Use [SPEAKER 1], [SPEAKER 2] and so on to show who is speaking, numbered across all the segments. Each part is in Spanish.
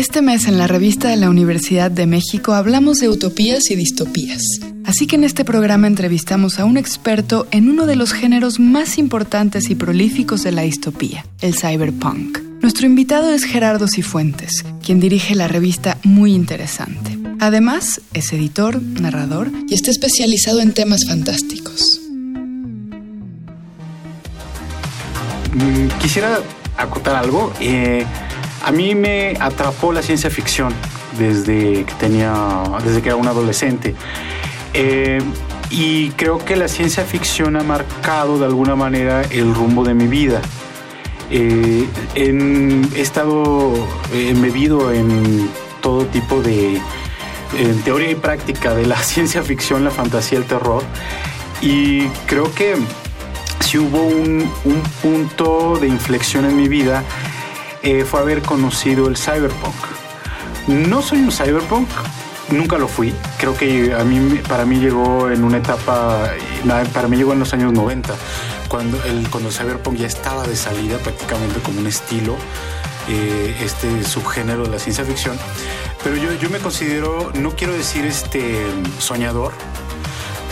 [SPEAKER 1] Este mes en la revista de la Universidad de México hablamos de utopías y distopías. Así que en este programa entrevistamos a un experto en uno de los géneros más importantes y prolíficos de la distopía, el cyberpunk. Nuestro invitado es Gerardo Cifuentes, quien dirige la revista Muy Interesante. Además, es editor, narrador y está especializado en temas fantásticos.
[SPEAKER 2] Mm, quisiera acotar algo. Eh, a mí me atrapó la ciencia ficción desde que tenía, desde que era un adolescente. Eh, y creo que la ciencia ficción ha marcado de alguna manera el rumbo de mi vida. Eh, he estado embebido en todo tipo de en teoría y práctica de la ciencia ficción, la fantasía, el terror. Y creo que si hubo un, un punto de inflexión en mi vida, eh, fue haber conocido el cyberpunk. No soy un cyberpunk, nunca lo fui. Creo que a mí, para mí llegó en una etapa, para mí llegó en los años 90, cuando el, cyberpunk ya estaba de salida prácticamente como un estilo, eh, este subgénero de la ciencia ficción. Pero yo, yo me considero, no quiero decir este soñador,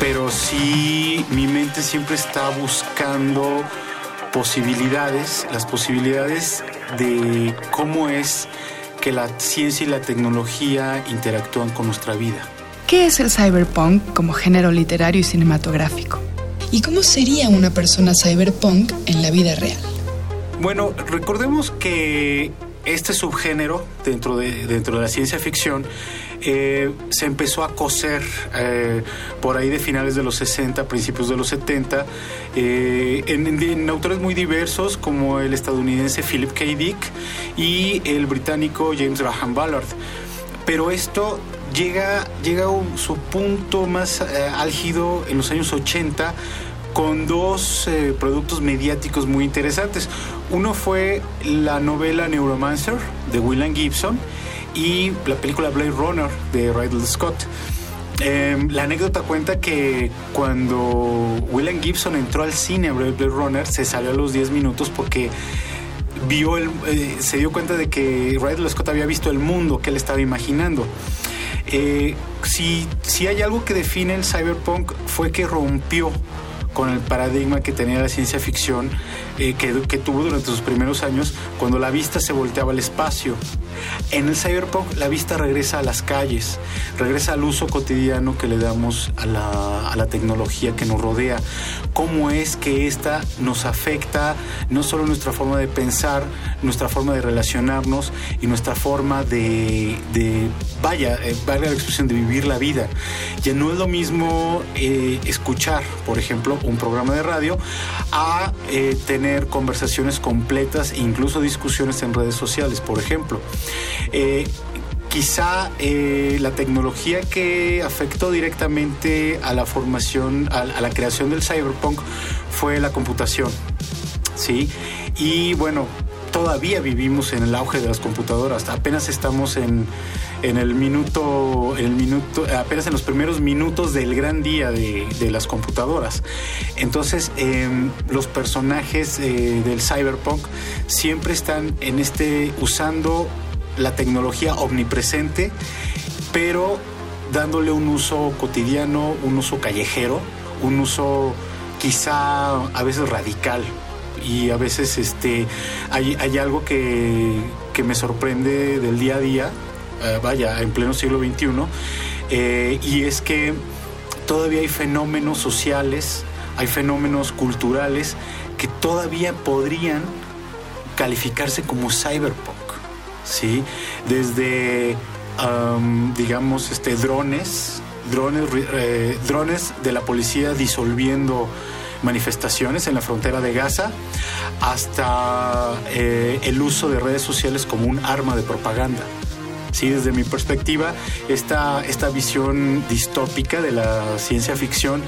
[SPEAKER 2] pero sí mi mente siempre está buscando posibilidades, las posibilidades de cómo es que la ciencia y la tecnología interactúan con nuestra vida.
[SPEAKER 1] ¿Qué es el cyberpunk como género literario y cinematográfico? ¿Y cómo sería una persona cyberpunk en la vida real?
[SPEAKER 2] Bueno, recordemos que este subgénero dentro de, dentro de la ciencia ficción eh, se empezó a coser eh, por ahí de finales de los 60, principios de los 70, eh, en, autores muy diversos como el estadounidense Philip K. Dick y el británico James Graham Ballard. Pero esto llega, llega a su punto más álgido en los años 80 con dos productos mediáticos muy interesantes. Uno fue la novela Neuromancer de William Gibson y la película Blade Runner de Ridley Scott. Em, la anécdota cuenta que cuando William Gibson entró al cine Blade Runner se salió a los 10 minutos porque vio el, eh, se dio cuenta de que Ridley Scott había visto el mundo que él estaba imaginando. Eh, si, si hay algo que define el cyberpunk fue que rompió con el paradigma que tenía la ciencia ficción eh, que, tuvo durante sus primeros años cuando la vista se volteaba al espacio. En el cyberpunk la vista regresa a las calles, regresa al uso cotidiano que le damos a la, a la tecnología que nos rodea. Cómo es que esta nos afecta no solo nuestra forma de pensar, nuestra forma de relacionarnos y nuestra forma de, de vaya, eh, valga la expresión, de vivir la vida. Ya no es lo mismo eh, escuchar, por ejemplo, un programa de radio a eh, tener conversaciones completas e incluso discusiones en redes sociales, por ejemplo. Quizá eh, la tecnología que afectó directamente a la formación, a, la creación del cyberpunk fue la computación. ¿sí? Y bueno, todavía vivimos en el auge de las computadoras. Apenas estamos en, el minuto, el minuto, apenas en los primeros minutos del gran día de, las computadoras. Entonces, em, los personajes eh, del cyberpunk siempre están en este usando la tecnología omnipresente, pero dándole un uso cotidiano, un uso callejero, un uso quizá a veces radical. Y a veces este, hay, algo que, me sorprende del día a día, eh, vaya, en pleno siglo XXI, eh, y es que todavía hay fenómenos sociales, hay fenómenos culturales que todavía podrían calificarse como cyberpunk. ¿Sí? Desde, digamos, este, drones, drones, eh, drones de la policía disolviendo manifestaciones en la frontera de Gaza, hasta eh, el uso de redes sociales como un arma de propaganda. Sí, desde mi perspectiva, esta, esta visión distópica de la ciencia ficción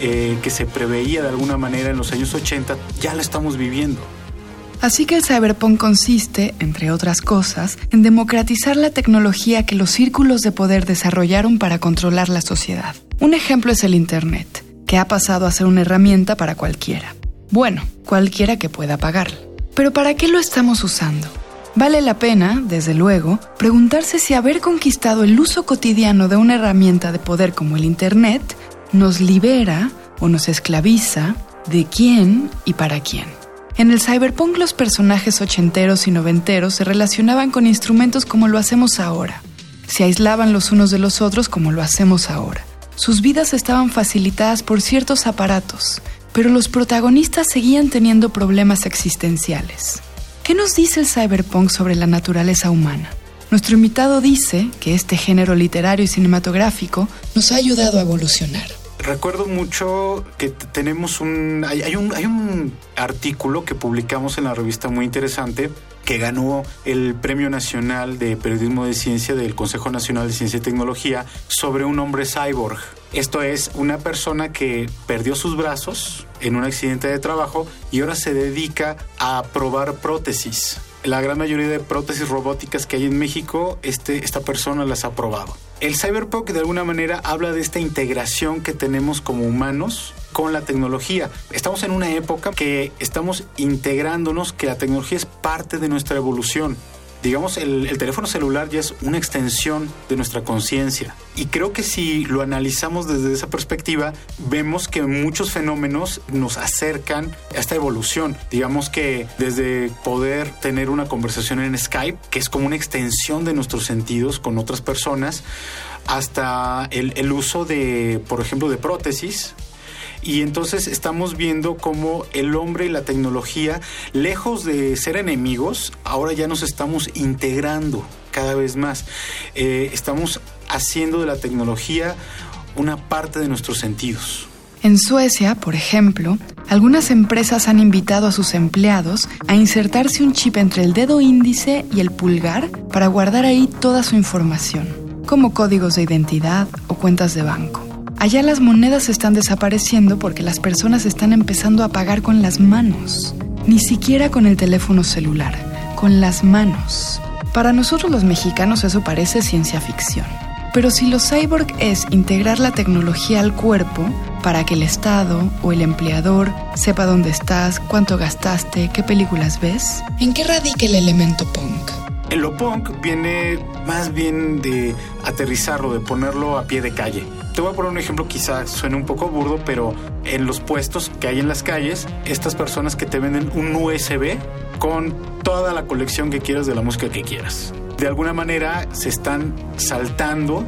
[SPEAKER 2] eh, que se preveía de alguna manera en los años 80, ya la estamos viviendo.
[SPEAKER 1] Así que el cyberpunk consiste, entre otras cosas, en democratizar la tecnología que los círculos de poder desarrollaron para controlar la sociedad. Un ejemplo es el Internet, que ha pasado a ser una herramienta para cualquiera. Bueno, cualquiera que pueda pagarla. Pero ¿para qué lo estamos usando? Vale la pena, desde luego, preguntarse si haber conquistado el uso cotidiano de una herramienta de poder como el Internet nos libera o nos esclaviza de quién y para quién. En el cyberpunk los personajes ochenteros y noventeros se relacionaban con instrumentos como lo hacemos ahora. Se aislaban los unos de los otros como lo hacemos ahora. Sus vidas estaban facilitadas por ciertos aparatos, pero los protagonistas seguían teniendo problemas existenciales. ¿Qué nos dice el cyberpunk sobre la naturaleza humana? Nuestro invitado dice que este género literario y cinematográfico nos ha ayudado a evolucionar
[SPEAKER 2] recuerdo mucho que tenemos un hay, un hay un artículo que publicamos en la revista muy interesante que ganó el Premio Nacional de Periodismo de Ciencia del Consejo Nacional de Ciencia y Tecnología sobre un hombre cyborg. Esto es una persona que perdió sus brazos en un accidente de trabajo y ahora se dedica a probar prótesis. La gran mayoría de prótesis robóticas que hay en México, este, esta persona las ha probado. El cyberpunk de alguna manera habla de esta integración que tenemos como humanos con la tecnología. Estamos en una época que estamos integrándonos, que la tecnología es parte de nuestra evolución digamos, el, teléfono celular ya es una extensión de nuestra conciencia. Y creo que si lo analizamos desde esa perspectiva, vemos que muchos fenómenos nos acercan a esta evolución. Digamos que desde poder tener una conversación en Skype, que es como una extensión de nuestros sentidos con otras personas, hasta el, el uso de, por ejemplo, de prótesis, y entonces estamos viendo cómo el hombre y la tecnología, lejos de ser enemigos, ahora ya nos estamos integrando cada vez más. Eh, estamos haciendo de la tecnología una parte de nuestros sentidos.
[SPEAKER 1] En Suecia, por ejemplo, algunas empresas han invitado a sus empleados a insertarse un chip entre el dedo índice y el pulgar para guardar ahí toda su información, como códigos de identidad o cuentas de banco. Allá las monedas están desapareciendo porque las personas están empezando a pagar con las manos. Ni siquiera con el teléfono celular, con las manos. Para nosotros los mexicanos eso parece ciencia ficción. Pero si lo cyborg es integrar la tecnología al cuerpo para que el Estado o el empleador sepa dónde estás, cuánto gastaste, qué películas ves, ¿en qué radica el elemento punk?
[SPEAKER 2] El lo punk viene más bien de aterrizarlo, de ponerlo a pie de calle. Te voy a poner un ejemplo, quizá suene un poco burdo, pero en los puestos que hay en las calles, estas personas que te venden un USB con toda la colección que quieras de la música que quieras. De alguna manera se están saltando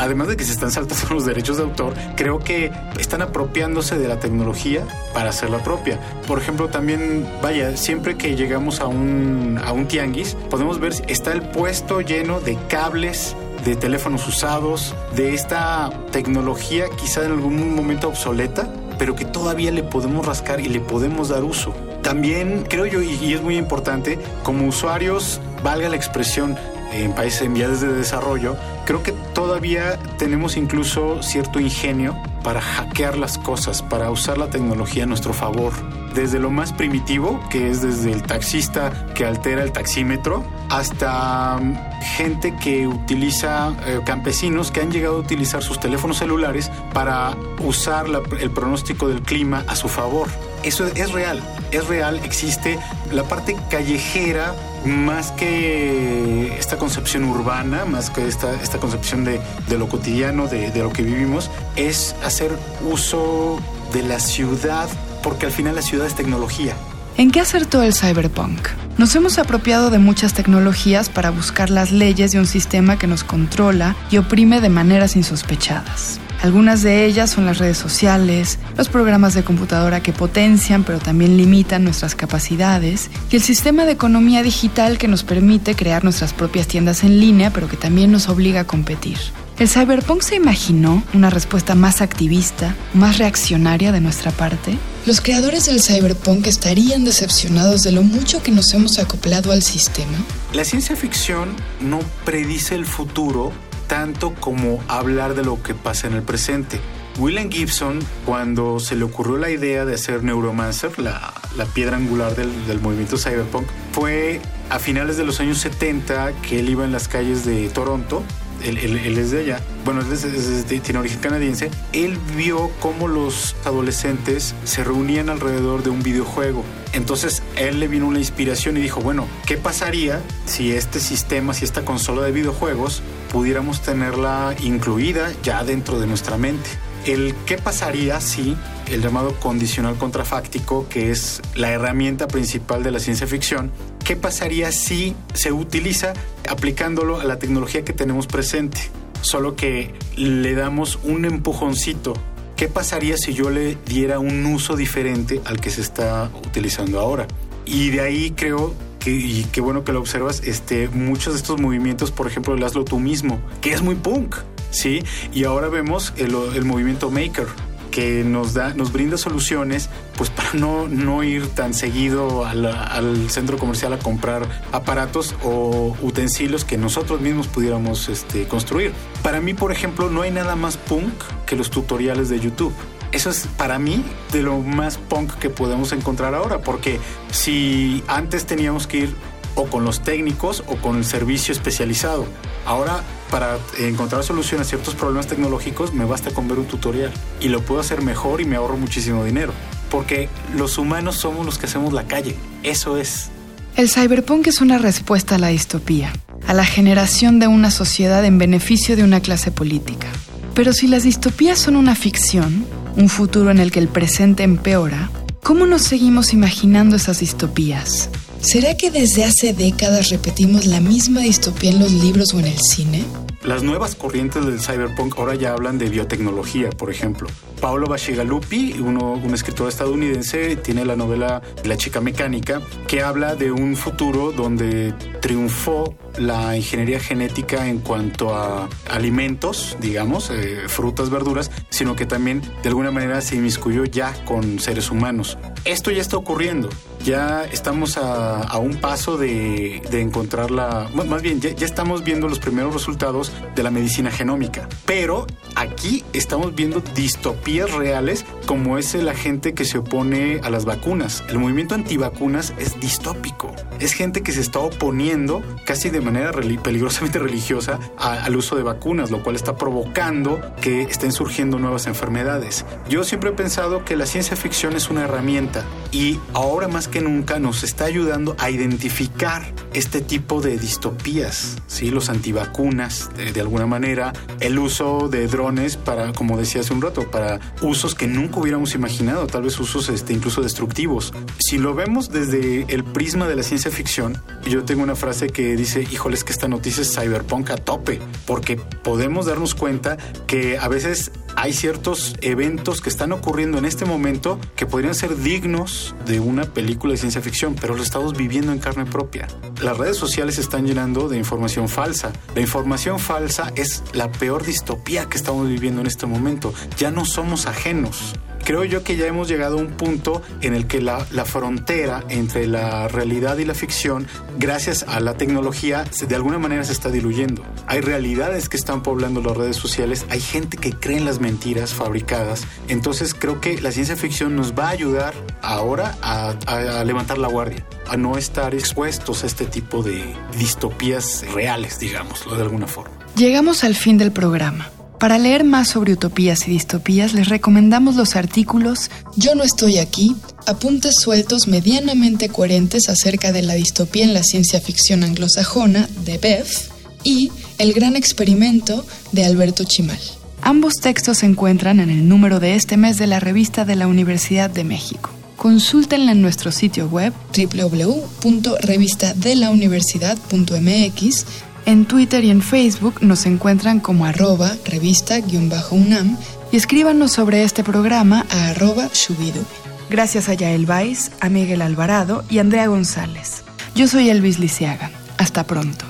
[SPEAKER 2] además de que se están saltando los derechos de autor, creo que están apropiándose de la tecnología para hacerla propia. Por ejemplo, también, vaya, siempre que llegamos a un, a un tianguis, podemos ver, está el puesto lleno de cables de teléfonos usados, de esta tecnología quizá en algún momento obsoleta, pero que todavía le podemos rascar y le podemos dar uso. También creo yo, y es muy importante, como usuarios, valga la expresión, en países en vías de desarrollo, creo que todavía tenemos incluso cierto ingenio para hackear las cosas, para usar la tecnología a nuestro favor. Desde lo más primitivo, que es desde el taxista que altera el taxímetro, hasta mm, gente que utiliza, eh, campesinos que han llegado a utilizar sus teléfonos celulares para usar el pronóstico del clima a su favor. Eso es real, es real, existe la parte callejera más que esta concepción urbana, más que esta, esta concepción de, lo cotidiano, de, de lo que vivimos, es hacer uso de la ciudad, porque al final la ciudad es tecnología.
[SPEAKER 1] ¿En qué acertó el cyberpunk? Nos hemos apropiado de muchas tecnologías para buscar las leyes de un sistema que nos controla y oprime de maneras insospechadas. Algunas de ellas son las redes sociales, los programas de computadora que potencian pero también limitan nuestras capacidades y el sistema de economía digital que nos permite crear nuestras propias tiendas en línea pero que también nos obliga a competir. ¿El cyberpunk se imaginó una respuesta más activista, más reaccionaria de nuestra parte? ¿Los creadores del cyberpunk estarían decepcionados de lo mucho que nos hemos acoplado al sistema?
[SPEAKER 2] La ciencia ficción no predice el futuro tanto como hablar de lo que pasa en el presente. William Gibson, cuando se le ocurrió la idea de hacer Neuromancer, la, piedra angular del, movimiento cyberpunk, fue a finales de los años 70 que él iba en las calles de Toronto él, es de allá, bueno, él tiene origen canadiense, él vio cómo los adolescentes se reunían alrededor de un videojuego. Entonces él le vino una inspiración y dijo, bueno, ¿qué pasaría si este sistema, si esta consola de videojuegos pudiéramos tenerla incluida ya dentro de nuestra mente? El qué pasaría si el llamado condicional contrafáctico, que es la herramienta principal de la ciencia ficción, qué pasaría si se utiliza aplicándolo a la tecnología que tenemos presente, solo que le damos un empujoncito. ¿Qué pasaría si yo le diera un uso diferente al que se está utilizando ahora? Y de ahí creo que, y qué bueno que lo observas, este, muchos de estos movimientos, por ejemplo, el hazlo tú mismo, que es muy punk ¿sí? Y ahora vemos el, movimiento Maker, que nos da, nos brinda soluciones, pues para no, no ir tan seguido al centro comercial a comprar aparatos o utensilios que nosotros mismos pudiéramos este, construir. Para mí, por ejemplo, no hay nada más punk que los tutoriales de YouTube. Eso es para mí de lo más punk que podemos encontrar ahora, porque si antes teníamos que ir o con los técnicos o con el servicio especializado. Ahora, para encontrar solución a ciertos problemas tecnológicos, me basta con ver un tutorial y lo puedo hacer mejor y me ahorro muchísimo dinero. Porque los humanos somos los que hacemos la calle. Eso es.
[SPEAKER 1] El cyberpunk es una respuesta a la distopía, a la generación de una sociedad en beneficio de una clase política. Pero si las distopías son una ficción, un futuro en el que el presente empeora, ¿cómo nos seguimos imaginando esas distopías? ¿Será que desde hace décadas repetimos la misma distopía en los libros o en el cine?
[SPEAKER 2] Las nuevas corrientes del cyberpunk ahora ya hablan de biotecnología, por ejemplo. Paolo Bascigalupi, uno, un escritor estadounidense, tiene la novela La chica mecánica, que habla de un futuro donde triunfó la ingeniería genética en cuanto a alimentos, digamos, eh, frutas, verduras, sino que también de alguna manera se inmiscuyó ya con seres humanos. Esto ya está ocurriendo. Ya estamos a, un paso de, de encontrar la... Más bien, ya, ya estamos viendo los primeros resultados de la medicina genómica. Pero aquí estamos viendo distopías reales como es la gente que se opone a las vacunas. El movimiento antivacunas es distópico. Es gente que se está oponiendo casi de manera peligrosamente religiosa al uso de vacunas, lo cual está provocando que estén surgiendo nuevas enfermedades. Yo siempre he pensado que la ciencia ficción es una herramienta y ahora más que nunca nos está ayudando a identificar este tipo de distopías, ¿sí? los antivacunas, de, alguna manera, el uso de drones para, como decía hace un rato, para usos que nunca hubiéramos imaginado, tal vez usos este, incluso destructivos. Si lo vemos desde el prisma de la ciencia ficción, yo tengo una frase que dice, híjoles que esta noticia es cyberpunk a tope, porque podemos darnos cuenta que a veces hay ciertos eventos que están ocurriendo en este momento que podrían ser dignos de una película de ciencia ficción, pero lo estamos viviendo en carne propia. Las redes sociales están llenando de información falsa. La información falsa es la peor distopía que estamos viviendo en este momento. Ya no somos ajenos creo yo que ya hemos llegado a un punto en el que la, la, frontera entre la realidad y la ficción, gracias a la tecnología, de alguna manera se está diluyendo. Hay realidades que están poblando las redes sociales, hay gente que cree en las mentiras fabricadas. Entonces creo que la ciencia ficción nos va a ayudar ahora a, a levantar la guardia, a no estar expuestos a este tipo de distopías reales, digámoslo de alguna forma.
[SPEAKER 1] Llegamos al fin del programa. Para leer más sobre utopías y distopías les recomendamos los artículos Yo no estoy aquí, apuntes sueltos medianamente coherentes acerca de la distopía en la ciencia ficción anglosajona de Beth y El gran experimento de Alberto Chimal. Ambos textos se encuentran en el número de este mes de la revista de la Universidad de México. Consúltenla en nuestro sitio web www.revistadelauniversidad.mx en Twitter y en Facebook nos encuentran como arroba revista-unam y escríbanos sobre este programa a arroba shubidu. Gracias a Yael Vais, a Miguel Alvarado y Andrea González. Yo soy Elvis Lisiaga. Hasta pronto.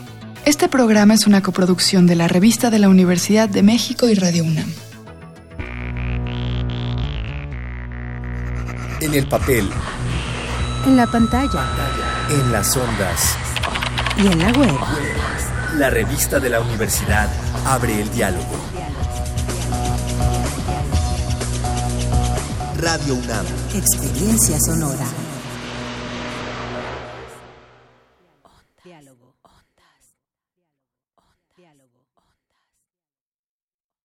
[SPEAKER 1] Este programa es una coproducción de la Revista de la Universidad de México y Radio UNAM.
[SPEAKER 3] En el papel.
[SPEAKER 4] En la pantalla.
[SPEAKER 3] En las ondas.
[SPEAKER 4] Y en la web.
[SPEAKER 3] La revista de la universidad abre el diálogo. Radio UNAM.
[SPEAKER 4] Experiencia sonora.